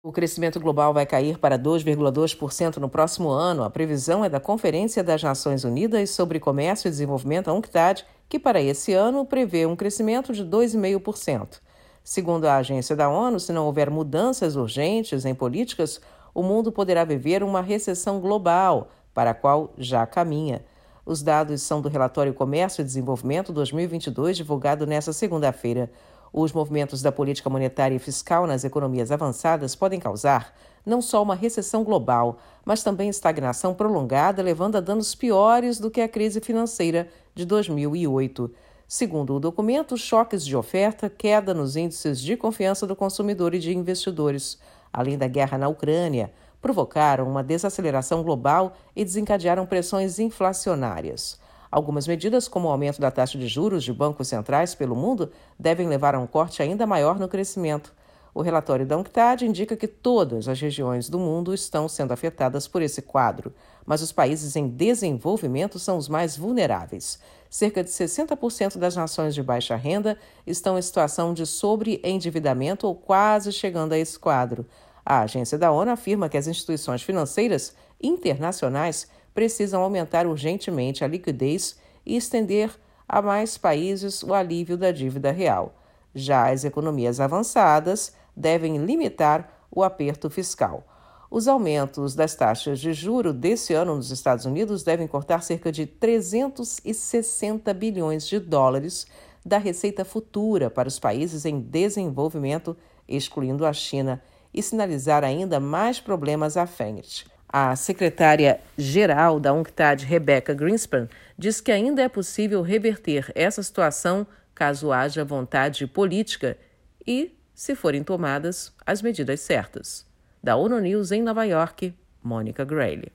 O crescimento global vai cair para 2,2% no próximo ano. A previsão é da Conferência das Nações Unidas sobre Comércio e Desenvolvimento, a UNCTAD, que para esse ano prevê um crescimento de 2,5%. Segundo a agência da ONU, se não houver mudanças urgentes em políticas, o mundo poderá viver uma recessão global, para a qual já caminha. Os dados são do relatório Comércio e Desenvolvimento 2022, divulgado nesta segunda-feira. Os movimentos da política monetária e fiscal nas economias avançadas podem causar não só uma recessão global, mas também estagnação prolongada, levando a danos piores do que a crise financeira de 2008. Segundo o documento, choques de oferta, queda nos índices de confiança do consumidor e de investidores, além da guerra na Ucrânia, provocaram uma desaceleração global e desencadearam pressões inflacionárias. Algumas medidas, como o aumento da taxa de juros de bancos centrais pelo mundo, devem levar a um corte ainda maior no crescimento. O relatório da UNCTAD indica que todas as regiões do mundo estão sendo afetadas por esse quadro, mas os países em desenvolvimento são os mais vulneráveis. Cerca de 60% das nações de baixa renda estão em situação de sobreendividamento ou quase chegando a esse quadro. A agência da ONU afirma que as instituições financeiras internacionais precisam aumentar urgentemente a liquidez e estender a mais países o alívio da dívida real. Já as economias avançadas devem limitar o aperto fiscal. Os aumentos das taxas de juro desse ano nos Estados Unidos devem cortar cerca de 360 bilhões de dólares da receita futura para os países em desenvolvimento, excluindo a China, e sinalizar ainda mais problemas à frente. A secretária-geral da UNCTAD, Rebecca Greenspan, diz que ainda é possível reverter essa situação caso haja vontade política e se forem tomadas as medidas certas. Da ONU News em Nova York, Mônica Grayle.